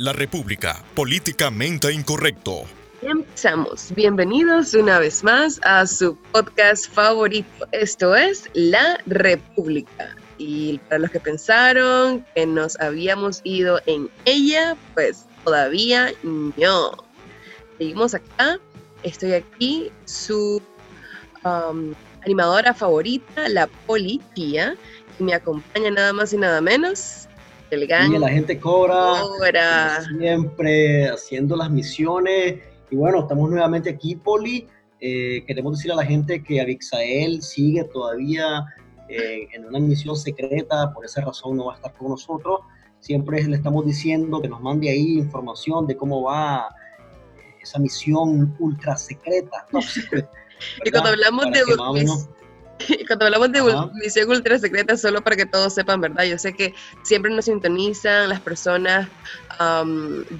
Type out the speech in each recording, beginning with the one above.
La República, políticamente incorrecto. Empezamos. Bienvenidos una vez más a su podcast favorito. Esto es La República. Y para los que pensaron que nos habíamos ido en ella, pues todavía no. Seguimos acá. Estoy aquí, su um, animadora favorita, la policía, y me acompaña nada más y nada menos el gang. Y la gente cobra, siempre haciendo las misiones. Y bueno, estamos nuevamente aquí, Poli. Eh, queremos decir a la gente que Abixael sigue todavía eh, en una misión secreta, por esa razón no va a estar con nosotros. Siempre le estamos diciendo que nos mande ahí información de cómo va esa misión ultra secreta. y cuando hablamos de cuando hablamos de misión ultra secreta, solo para que todos sepan, ¿verdad? Yo sé que siempre nos sintonizan las personas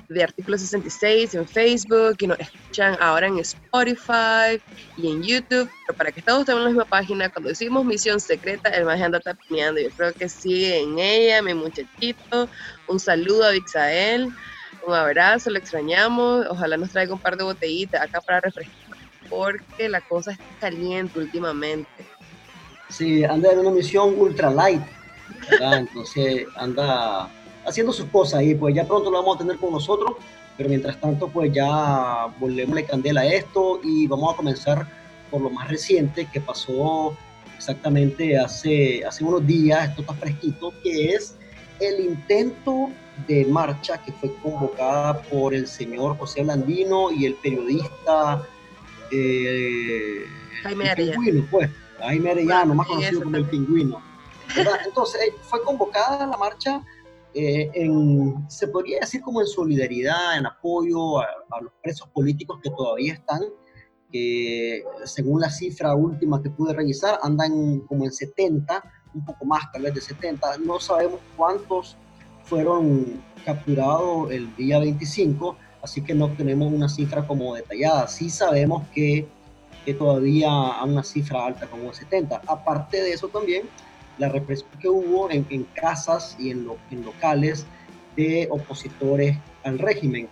de Artículo 66 en Facebook y nos escuchan ahora en Spotify y en YouTube, pero para que todos estemos en la misma página, cuando decimos misión secreta, el más anda tapineando. Yo creo que sigue en ella, mi muchachito. Un saludo a Vixael, un abrazo, lo extrañamos. Ojalá nos traiga un par de botellitas acá para refrescar, porque la cosa está caliente últimamente. Sí, anda en una misión ultra light, ¿verdad? Entonces anda haciendo sus cosas ahí, pues ya pronto lo vamos a tener con nosotros, pero mientras tanto pues ya volvemos candela a esto y vamos a comenzar por lo más reciente que pasó exactamente hace, hace unos días, esto está fresquito, que es el intento de marcha que fue convocada por el señor José Blandino y el periodista eh, Jaime pues Jaime Arellano, más conocido como el pingüino. Entonces, eh, fue convocada la marcha eh, en, se podría decir como en solidaridad, en apoyo a, los presos políticos que todavía están, que según la cifra última que pude revisar, andan como en 70, un poco más tal vez de 70, no sabemos cuántos fueron capturados el día 25, así que no tenemos una cifra como detallada. Sí sabemos que todavía a una cifra alta como 70. Aparte de eso también, la represión que hubo en, casas y en, en, locales de opositores al régimen.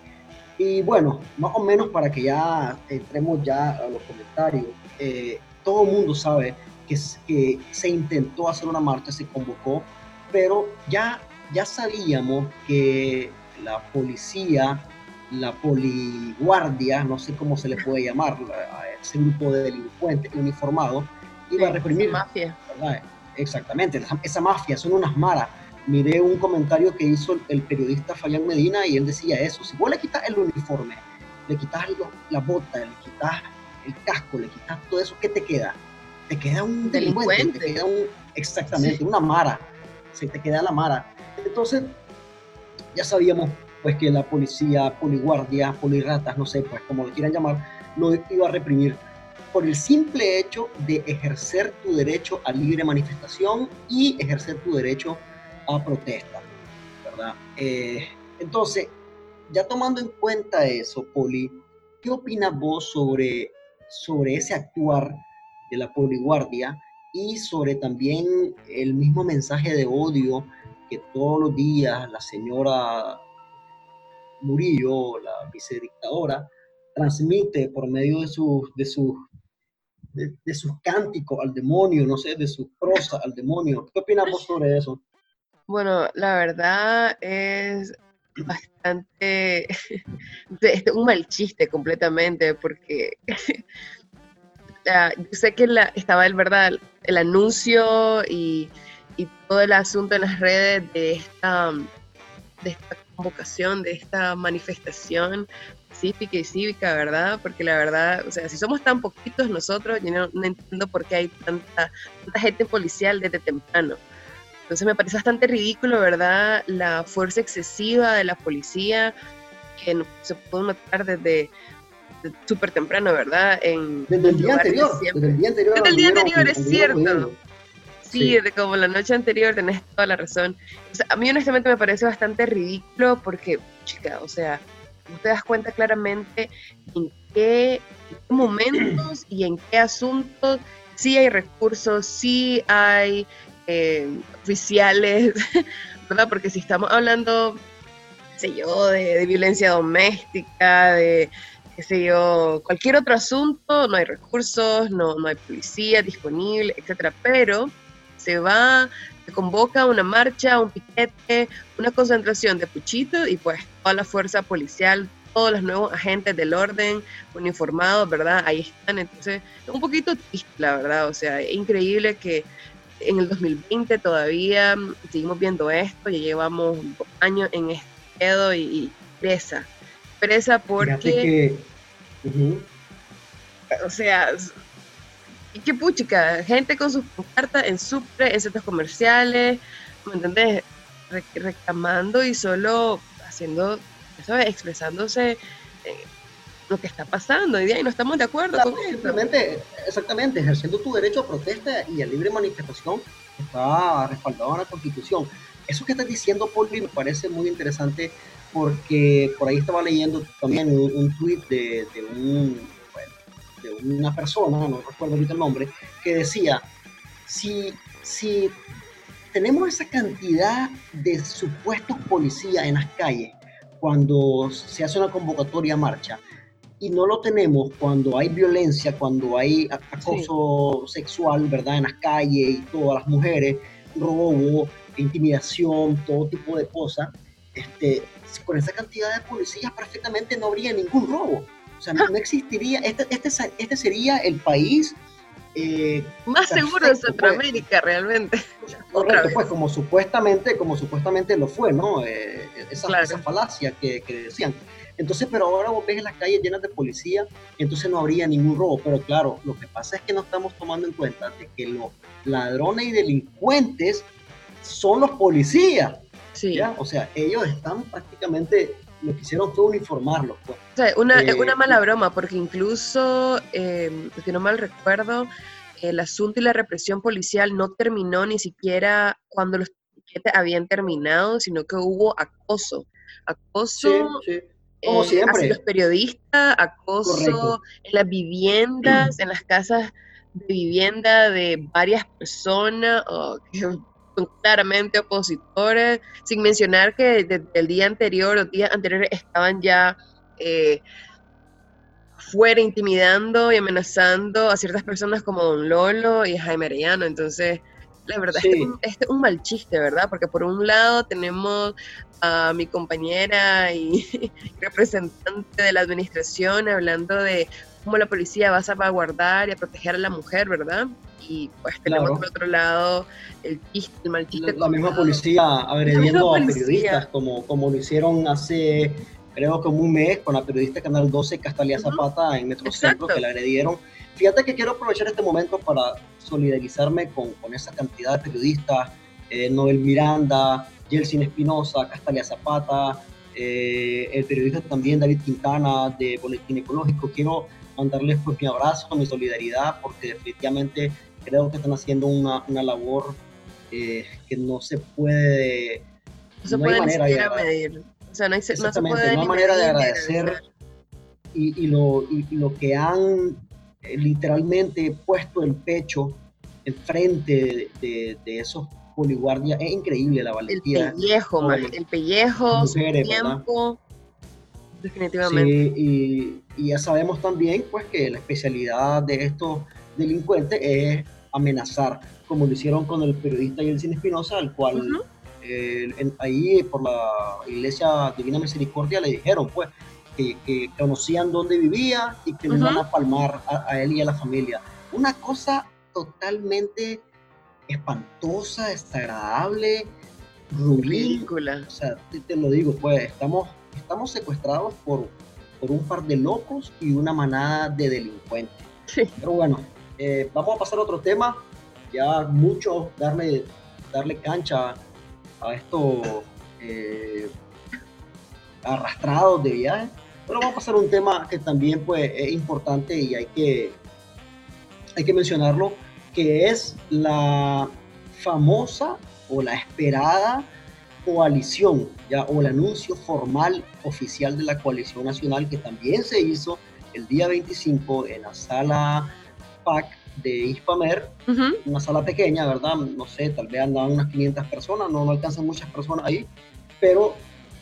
Y bueno, más o menos para que ya entremos ya a los comentarios, eh, todo el mundo sabe que, que, se intentó hacer una marcha, se convocó, pero ya, ya sabíamos que la policía la poliguardia, no sé cómo se le puede llamar, a ese grupo de delincuentes uniformados, iba a reprimir. mafia. Exactamente, esa, mafia, son unas maras. Miré un comentario que hizo el, periodista Fayán Medina y él decía eso, si vos le quitas el uniforme, le quitas la bota, le quitas el casco, le quitas todo eso, ¿qué te queda? Te queda un delincuente, te queda un, exactamente, una mara, se te queda la mara. Entonces, ya sabíamos pues que la policía, poliguardia, polirratas, no sé, pues como lo quieran llamar, lo iba a reprimir por el simple hecho de ejercer tu derecho a libre manifestación y ejercer tu derecho a protesta, ¿verdad? Eh, entonces, ya tomando en cuenta eso, Poli, ¿qué opinas vos sobre, sobre ese actuar de la poliguardia y sobre también el mismo mensaje de odio que todos los días la señora Murillo, la vicedictadora, transmite por medio de sus de sus de, sus cánticos al demonio, no sé, de su prosa al demonio. ¿Qué opinamos sobre eso? Bueno, la verdad es bastante un mal chiste completamente porque yo sé que la, estaba el verdad el anuncio y, y, todo el asunto en las redes de esta de esta convocación, de esta manifestación pacífica y cívica, ¿verdad? Porque la verdad, o sea, si somos tan poquitos nosotros, yo no, entiendo por qué hay tanta, tanta gente policial desde temprano. Entonces me parece bastante ridículo, ¿verdad? La fuerza excesiva de la policía que se puede notar desde, súper temprano, ¿verdad? En desde el día anterior. Desde el día anterior. Desde el día anterior, es cierto. Sí, de como la noche anterior tenés toda la razón. a mí honestamente me parece bastante ridículo porque, chica, o sea, te das cuenta claramente en qué, momentos y en qué asuntos sí hay recursos, sí hay eh, oficiales, ¿verdad? Porque si estamos hablando sé yo, de, violencia doméstica, de, qué sé yo, cualquier otro asunto, no hay recursos, no, no hay policía disponible, etcétera, pero se va, se convoca una marcha, un piquete, una concentración de puchitos y pues toda la fuerza policial, todos los nuevos agentes del orden uniformados, ¿verdad? Ahí están, entonces es un poquito triste, la verdad, o sea, es increíble que en el 2020 todavía seguimos viendo esto, ya llevamos años en este pedo y, presa, presa porque... O sea, qué puchica, gente con sus cartas en supre, en centros comerciales, ¿me reclamando y solo haciendo, ¿sabes? Expresándose eh, lo que está pasando y, no estamos de acuerdo simplemente, Exactamente, ejerciendo tu derecho a protesta y a libre manifestación está respaldado en la Constitución. Eso que estás diciendo, Paul, me parece muy interesante porque por ahí estaba leyendo también un, un tweet de un de una persona, no recuerdo ahorita el nombre, que decía, si, si tenemos esa cantidad de supuestos policías en las calles cuando se hace una convocatoria a marcha y no lo tenemos cuando hay violencia, cuando hay acoso sexual, ¿verdad? En las calles y todas las mujeres, robo, intimidación, todo tipo de cosas, este, con esa cantidad de policías perfectamente no habría ningún robo. O sea, no, existiría, este, este, este, sería el país eh, más seguro de pues. Centroamérica realmente. Correcto, pues como supuestamente, como supuestamente lo fue, ¿no? Eh, esa, falacia que, que, decían. Entonces, pero ahora vos ves las calles llenas de policía, entonces no habría ningún robo. Pero claro, lo que pasa es que no estamos tomando en cuenta de que los ladrones y delincuentes son los policías. Sí. O sea, ellos están prácticamente lo que hicieron fue uniformarlo. Pues. O sea, una, eh, una mala broma, porque incluso, eh, si no mal recuerdo, el asunto y la represión policial no terminó ni siquiera cuando los piquetes habían terminado, sino que hubo acoso. Acoso sí, Como eh, hacia los periodistas, acoso en las viviendas, en las casas de vivienda de varias personas. Oh, claramente opositores, sin mencionar que desde el día anterior o días anteriores estaban ya eh, fuera intimidando y amenazando a ciertas personas como Don Lolo y Jaime Arellano. Entonces, la verdad, es este, es un mal chiste, ¿verdad? Porque por un lado tenemos a mi compañera y representante de la administración hablando de cómo la policía va a salvaguardar y a proteger a la mujer, ¿verdad? Y pues tenemos por otro lado el chiste, el mal chiste. La, misma policía agrediendo a periodistas, como, como lo hicieron hace, creo como un mes, con la periodista Canal 12, Castalia Zapata, en Metrocentro, que la agredieron. Fíjate que quiero aprovechar este momento para solidarizarme con, con esa cantidad de periodistas, eh, Nobel Miranda, Yeltsin Espinosa, Castalia Zapata, eh, el periodista también David Quintana de Boletín Ecológico. Quiero mandarles pues mi abrazo, mi solidaridad, porque definitivamente creo que están haciendo una, una labor eh, que no se puede... No se puede manera de medir. O sea, no hay, no se puede no hay manera de agradecer y, y, lo, y, lo que han eh, literalmente puesto el pecho enfrente de, de, esos poliguardias. Es increíble la valentía. El pellejo, el pellejo, mujeres, tiempo. Definitivamente. Sí, y, ya sabemos también pues que la especialidad de estos delincuentes es amenazar, como lo hicieron con el periodista Yeltsin Espinosa, al cual eh, ahí por la Iglesia Divina Misericordia le dijeron pues que, conocían dónde vivía y que le iban a palmar a, él y a la familia. Una cosa totalmente espantosa, desagradable, ridícula. O sea, te, te, lo digo, pues estamos estamos secuestrados por, por un par de locos y una manada de delincuentes. Pero bueno, eh, vamos a pasar a otro tema. Ya mucho darle, darle cancha a estos eh, arrastrados de viaje. Pero vamos a pasar a un tema que también pues, es importante y hay que, hay que mencionarlo, que es la famosa o la esperada coalición, ya, o el anuncio formal oficial de la coalición nacional que también se hizo el día 25 en la sala PAC de Ispamer, una sala pequeña, ¿verdad? No sé, tal vez andaban unas 500 personas, no, no alcanzan muchas personas ahí, pero,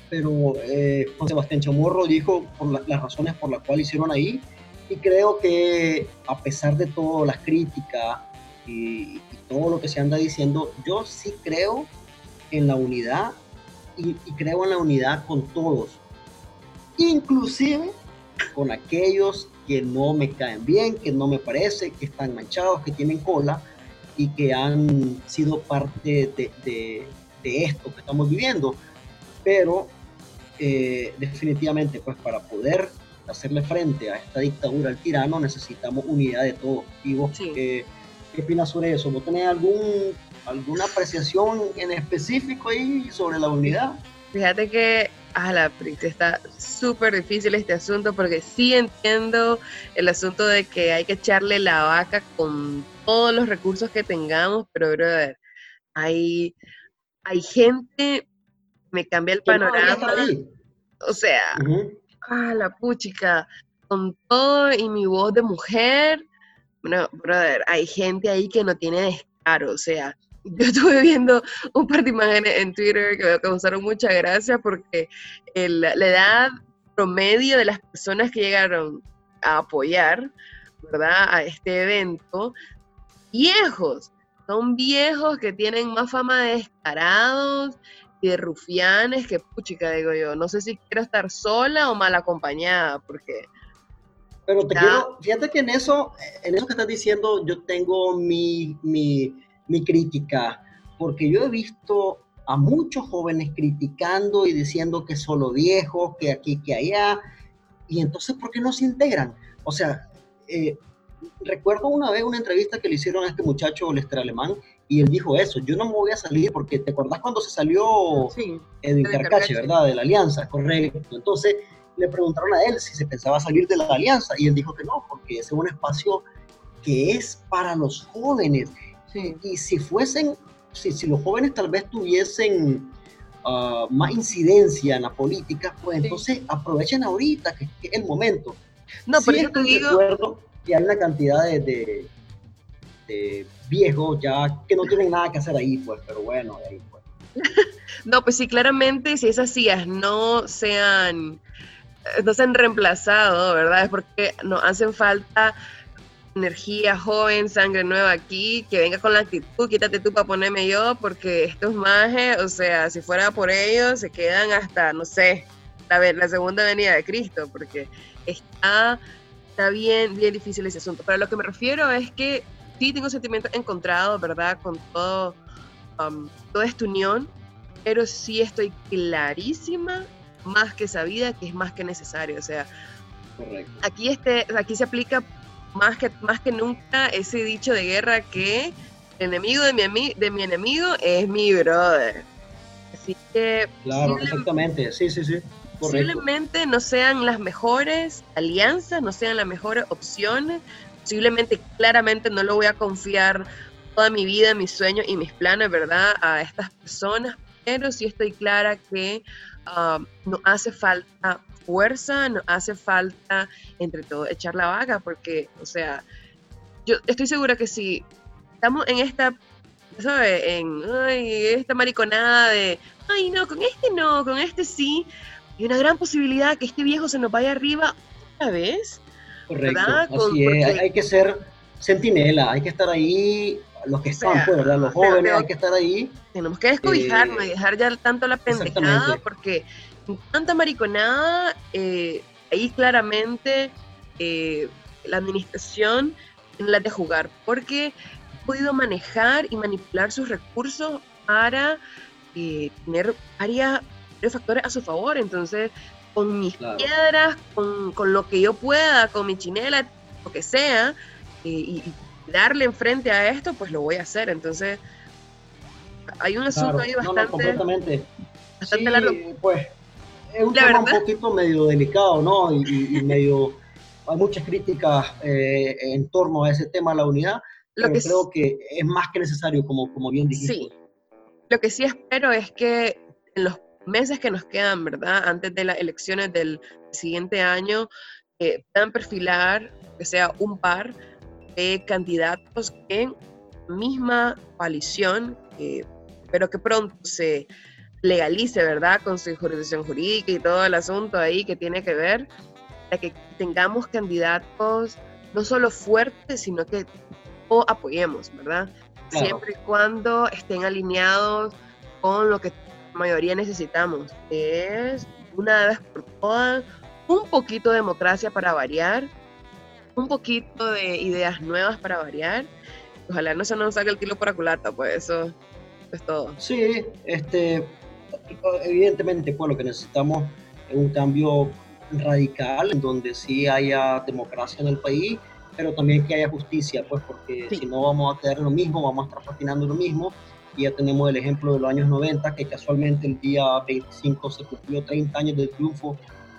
pero eh, Juan Sebastián Chamorro dijo por las razones por las cuales hicieron ahí y creo que a pesar de todas las críticas y, todo lo que se anda diciendo, yo sí creo en la unidad y, y creo en la unidad con todos, inclusive con aquellos que no me caen bien, que no me parece, que están manchados, que tienen cola y que han sido parte de, de, esto que estamos viviendo. Pero eh, definitivamente, pues para poder hacerle frente a esta dictadura, al tirano, necesitamos unidad de todos. ¿Y vos qué, qué opinas sobre eso? ¿Vos tenés algún, alguna apreciación en específico ahí sobre la unidad? Fíjate que a la está súper difícil este asunto porque sí entiendo el asunto de que hay que echarle la vaca con todos los recursos que tengamos, pero brother, hay, hay gente, me cambia el panorama. o sea, a la puchica, con todo y mi voz de mujer, bueno, brother, hay gente ahí que no tiene descaro, o sea, yo estuve viendo un par de imágenes en Twitter que me causaron mucha gracia porque la edad promedio de las personas que llegaron a apoyar, ¿verdad? A este evento, viejos, son viejos que tienen más fama de descarados y de rufianes que puchica, digo yo. No sé si quiero estar sola o mal acompañada, porque... Pero te quiero, fíjate que en eso, en eso que estás diciendo, yo tengo mi, mi mi crítica, porque yo he visto a muchos jóvenes criticando y diciendo que solo viejos, que aquí, que allá, y entonces, ¿por qué no se integran? O sea, eh, recuerdo una vez una entrevista que le hicieron a este muchacho, Lester Alemán, y él dijo eso, yo no me voy a salir porque te acordás cuando se salió sí, Edwin Carcache, ¿verdad? De la alianza, correcto. Entonces le preguntaron a él si se pensaba salir de la alianza y él dijo que no, porque ese es un espacio que es para los jóvenes y si fuesen, si, si, los jóvenes tal vez tuviesen ah, más incidencia en la política, pues entonces aprovechen ahorita, que, es el momento. No, pero yo te digo... que hay una cantidad de, de, viejos ya que no tienen nada que hacer ahí, pues, pero bueno, ahí pues. no, pues sí, claramente si esas sillas no sean, no se han reemplazado, ¿verdad? Es porque nos hacen falta energía joven, sangre nueva aquí, que venga con la actitud, quítate tú para ponerme yo, porque estos majes, o sea, si fuera por ellos, se quedan hasta, no sé, la, la segunda venida de Cristo, porque está, está bien, bien difícil ese asunto. Pero lo que me refiero es que sí tengo sentimientos encontrados, ¿verdad? Con todo, um, toda esta unión, pero sí estoy clarísima, más que sabida, que es más que necesario. O sea, aquí, este, aquí se aplica más que, más que nunca ese dicho de guerra que el enemigo de mi, de mi enemigo es mi brother. Así que... Claro, exactamente, sí, sí, sí. Posiblemente no sean las mejores alianzas, no sean las mejores opciones, posiblemente claramente no lo voy a confiar toda mi vida, mis sueños y mis planes, ¿verdad? A estas personas, pero sí estoy clara que um, no hace falta fuerza, nos hace falta entre todo echar la vaga, porque, o sea, yo estoy segura que si estamos en esta, ¿sabes? En ay, esta mariconada de, ay, no, con este no, con este sí, hay una gran posibilidad que este viejo se nos vaya arriba otra vez. Correcto, así es, hay, que ser sentinela, hay que estar ahí los que están, pues, ¿verdad? Los jóvenes, hay que estar ahí. Tenemos que descobijarnos y eh, dejar ya tanto la pendejada, porque tanta mariconada, eh, ahí claramente eh, la administración tiene la de jugar, porque ha podido manejar y manipular sus recursos para eh, tener varios factores a su favor. Entonces, con mis piedras, con, lo que yo pueda, con mi chinela, lo que sea, y, darle enfrente a esto, pues lo voy a hacer. Entonces, hay un asunto ahí bastante, completamente. bastante largo. Pues es un tema un poquito medio delicado, ¿no? Y, medio, hay muchas críticas eh, en torno a ese tema de la unidad, Lo pero creo que es más que necesario, como, como bien dijiste. Sí. Lo que sí espero es que en los meses que nos quedan, ¿verdad? Antes de las elecciones del siguiente año, eh, puedan perfilar, que sea un par de candidatos en misma coalición, pero que pronto se legalice, ¿verdad? Con su jurisdicción jurídica y todo el asunto ahí que tiene que ver, para que tengamos candidatos no solo fuertes, sino que o apoyemos, ¿verdad? Siempre y cuando estén alineados con lo que la mayoría necesitamos, que es una vez por todas un poquito de democracia para variar, un poquito de ideas nuevas para variar. Ojalá no se nos saque el tiro por la culata, pues eso es todo. Sí, este, evidentemente, pues lo que necesitamos es un cambio radical en donde sí haya democracia en el país, pero también que haya justicia, pues porque si no vamos a quedar en lo mismo, vamos a estar patinando lo mismo. Y ya tenemos el ejemplo de los años 90, que casualmente el día 25 se cumplió 30 años del triunfo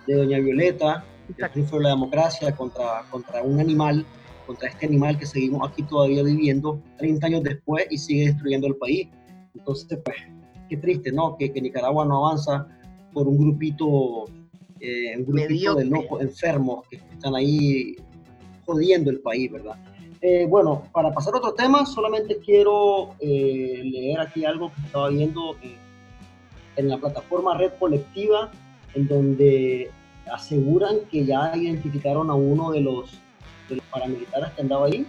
de Doña Violeta, el triunfo de la democracia contra, contra un animal, contra este animal que seguimos aquí todavía viviendo 30 años después y sigue destruyendo el país. Entonces, pues, qué triste, ¿no? Que, que Nicaragua no avanza por un grupito, eh, un grupito de locos enfermos que están ahí jodiendo el país, ¿verdad? Eh, bueno, para pasar a otro tema, solamente quiero eh, leer aquí algo que estaba viendo en la plataforma Red Colectiva, en donde aseguran que ya identificaron a uno de los, de los paramilitares que andaba ahí.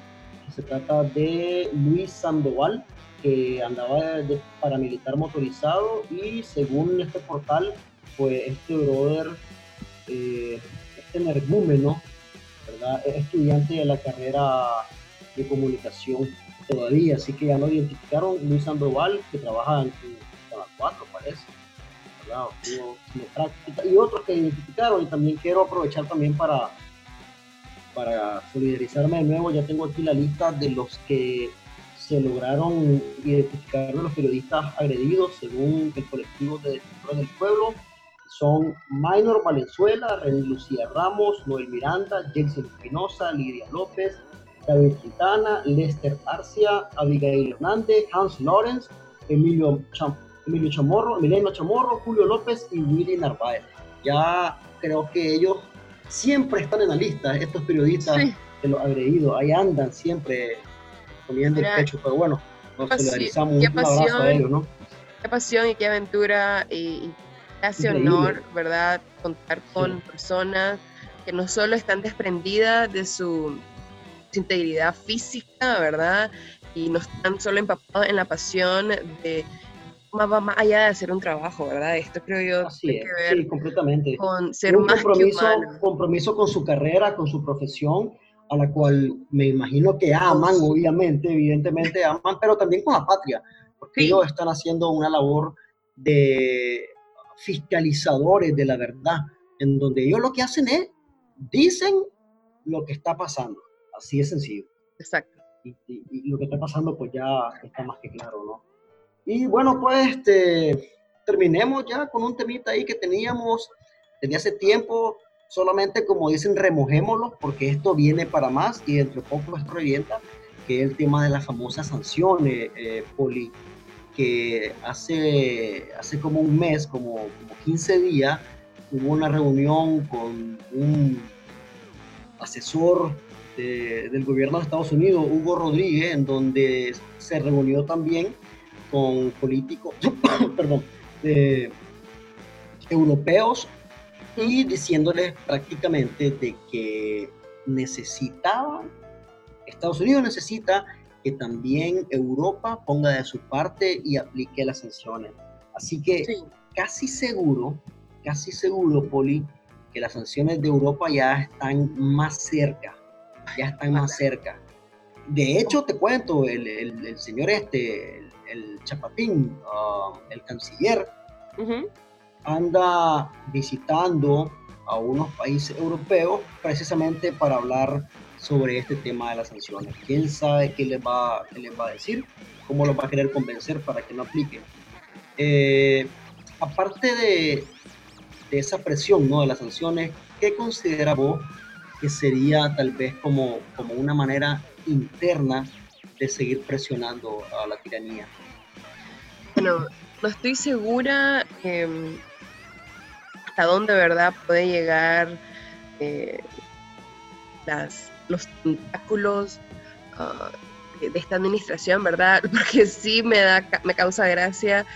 Se trata de Luis Sandoval, que andaba de paramilitar motorizado y según este portal, pues este brother, eh, este energúmeno, ¿verdad? Es estudiante de la carrera de comunicación todavía, así que ya lo identificaron, Luis Sandoval, que trabaja en Canal 4, parece, ¿verdad? y otros que identificaron, y también quiero aprovechar también para, para solidarizarme de nuevo, ya tengo aquí la lista de los que se lograron identificar los periodistas agredidos según el colectivo de defensores del pueblo. Son Minor Valenzuela, René Lucía Ramos, Noel Miranda, Jason Espinosa, Lidia López, David Quintana, Lester Arcia, Abigail Hernández, Hans Lorenz, Emilio, Emilio Chamorro, Mileno Chamorro, Julio López y Willy Narváez. Ya creo que ellos siempre están en la lista, estos periodistas de los agredidos, ahí andan siempre poniendo el pecho, pero bueno, nos solidarizamos, un abrazo a ellos, ¿no? Qué pasión y qué aventura y, qué hace honor, ¿verdad? Contar con personas que no solo están desprendidas de su, integridad física, ¿verdad? Y no están solo empapados en la pasión de más, más allá de hacer un trabajo, ¿verdad? Esto creo yo tiene que ver sí, completamente. con ser un más compromiso, compromiso con su carrera, con su profesión a la cual me imagino que aman, obviamente, evidentemente aman, pero también con la patria, porque ellos están haciendo una labor de fiscalizadores de la verdad, en donde ellos lo que hacen es, dicen lo que está pasando, así de sencillo. Exacto. Y, lo que está pasando pues ya está más que claro, ¿no? Y bueno, pues este, terminemos ya con un temita ahí que teníamos desde hace tiempo, solamente como dicen, remojémoslo porque esto viene para más y dentro de poco esto revienta, que es el tema de las famosas sanciones, eh, Poli, que hace, hace como un mes, como, como 15 días, hubo una reunión con un asesor del gobierno de Estados Unidos, Hugo Rodríguez, en donde se reunió también con políticos, perdón, europeos y diciéndoles prácticamente de que necesitaban, Estados Unidos necesita que también Europa ponga de su parte y aplique las sanciones. Así que casi seguro, casi seguro, Poli, que las sanciones de Europa ya están más cerca, ya están más cerca. De hecho, te cuento, el, señor este, el, Chapatín, ah, el canciller, anda visitando a unos países europeos precisamente para hablar sobre este tema de las sanciones. ¿Quién sabe qué les va, qué les va a decir? ¿Cómo los va a querer convencer para que no apliquen? Eh, aparte de, de, esa presión ¿no? de las sanciones, ¿qué considera vos que sería tal vez como, como una manera interna de seguir presionando a la tiranía? Bueno, no estoy segura que hasta dónde, ¿verdad?, puede llegar eh, las, los tentáculos ah, de esta administración, ¿verdad? Porque sí me, da, me causa gracia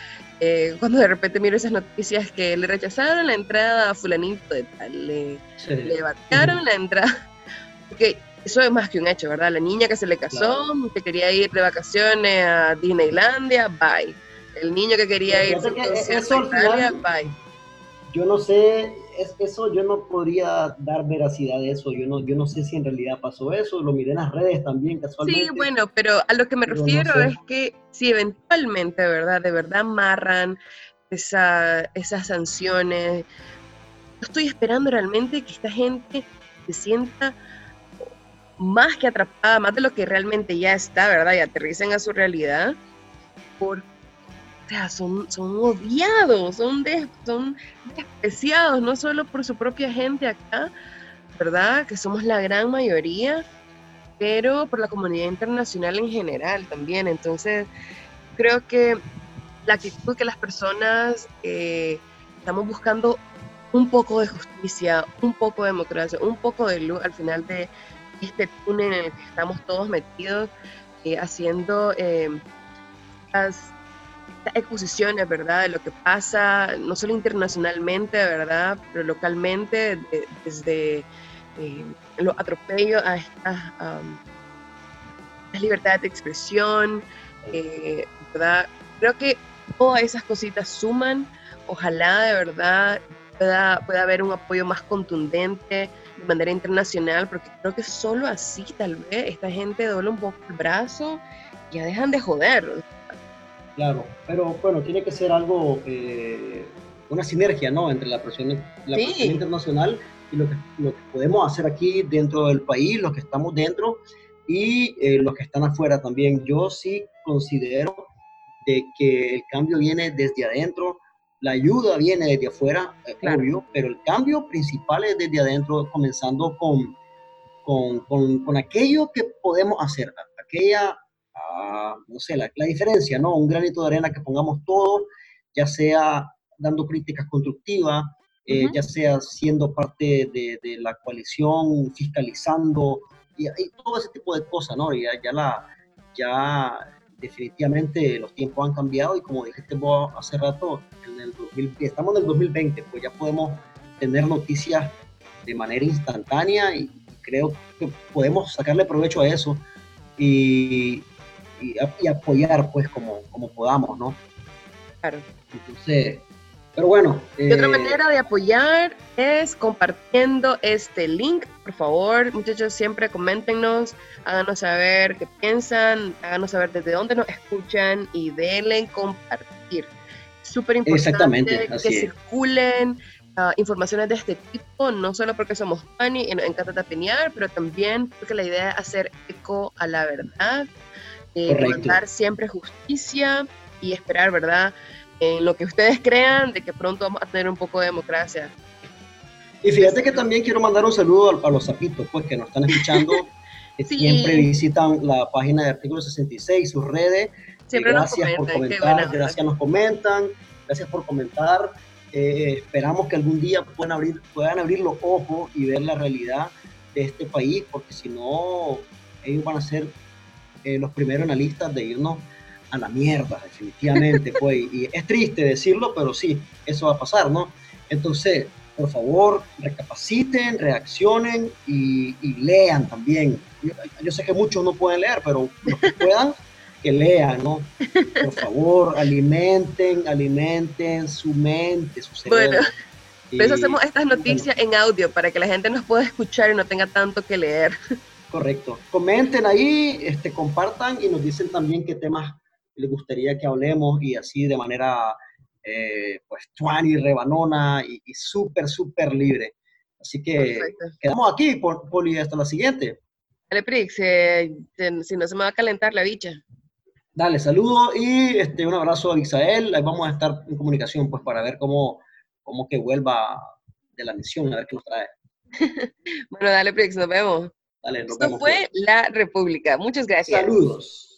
eh, cuando de repente miro esas noticias que le rechazaron la entrada a fulanito de tal, le, le vacaron la entrada, porque eso es más que un hecho, ¿verdad? La niña que se le casó, que quería ir de vacaciones a Disneylandia, bye. El niño que quería ir a bye. Yo no sé, es, eso yo no podría dar veracidad a eso. Yo no, yo no sé si en realidad pasó eso. Lo miré en las redes también casualmente. Sí, bueno, pero a lo que me refiero es que si eventualmente, ¿verdad? De verdad amarran esa, esas sanciones. Yo estoy esperando realmente que esta gente se sienta más que atrapada, más de lo que realmente ya está, ¿verdad? Y aterricen a su realidad, porque son, son odiados, son, son despreciados, no solo por su propia gente acá, ¿verdad? Que somos la gran mayoría, pero por la comunidad internacional en general también. Entonces, creo que la actitud que las personas eh, estamos buscando un poco de justicia, un poco de democracia, un poco de luz al final de este túnel en el que estamos todos metidos, eh, haciendo eh, las exposiciones, ¿verdad? De lo que pasa, no solo internacionalmente, ¿verdad? Pero localmente, desde eh, los atropellos a estas libertades de expresión, eh, ¿verdad? Creo que todas esas cositas suman. Ojalá de verdad pueda, pueda haber un apoyo más contundente de manera internacional, porque creo que solo así tal vez esta gente doble un poco el brazo y ya dejan de joder. Claro, pero bueno, tiene que ser algo, eh, una sinergia, ¿no? Entre la presión, la presión internacional y lo que, lo que, podemos hacer aquí dentro del país, los que estamos dentro y eh, los que están afuera también. Yo sí considero de que el cambio viene desde adentro, la ayuda viene desde afuera, eh, obvio, pero el cambio principal es desde adentro, comenzando con, con, con, con aquello que podemos hacer, aquella no sé, la, diferencia, ¿no? Un granito de arena que pongamos todo, ya sea dando críticas constructivas, eh, ya sea siendo parte de, la coalición, fiscalizando, y, todo ese tipo de cosas, ¿no? Ya, ya, la, ya definitivamente los tiempos han cambiado y como dijiste vos hace rato, en el estamos en el 2020, pues ya podemos tener noticias de manera instantánea y creo que podemos sacarle provecho a eso. Y, y, apoyar pues como, como podamos, ¿no? Claro. Entonces, pero bueno. Y otra eh, manera de apoyar es compartiendo este link. Por favor, muchachos, siempre coméntenos, háganos saber qué piensan, háganos saber desde dónde nos escuchan y denle compartir. Súper importante que circulen uh, informaciones de este tipo, no solo porque somos pani y nos encanta tapinear, pero también porque la idea es hacer eco a la verdad eh, siempre justicia y esperar, ¿verdad? En lo que ustedes crean de que pronto vamos a tener un poco de democracia. Y fíjate que también quiero mandar un saludo a, los zapitos, pues, que nos están escuchando, que siempre visitan la página de Artículo 66, sus redes. Siempre gracias por comentar, gracias nos comentan, gracias por comentar. Eh, esperamos que algún día puedan abrir, puedan abrir los ojos y ver la realidad de este país, porque si no, ellos van a ser eh, los primeros analistas de irnos a la mierda, definitivamente, pues, y es triste decirlo, pero sí, eso va a pasar, ¿no? Entonces, por favor, recapaciten, reaccionen y, lean también. Yo, sé que muchos no pueden leer, pero los que puedan, que lean, ¿no? Por favor, alimenten, alimenten su mente, su cerebro. Bueno, por eso hacemos estas noticias en audio, para que la gente nos pueda escuchar y no tenga tanto que leer. Correcto. Comenten ahí, este, compartan y nos dicen también qué temas les gustaría que hablemos y así de manera, eh, pues, y rebanona y, súper, súper libre. Así que quedamos aquí, Poli, hasta la siguiente. Dale, Prix, eh, si no se me va a calentar la bicha. Dale, saludo y este, un abrazo a Isael. Ahí vamos a estar en comunicación, pues, para ver cómo, cómo que vuelva de la misión, a ver qué nos trae. bueno, dale, Prix, nos vemos. Dale, Esto fue La República. Muchas gracias. Saludos.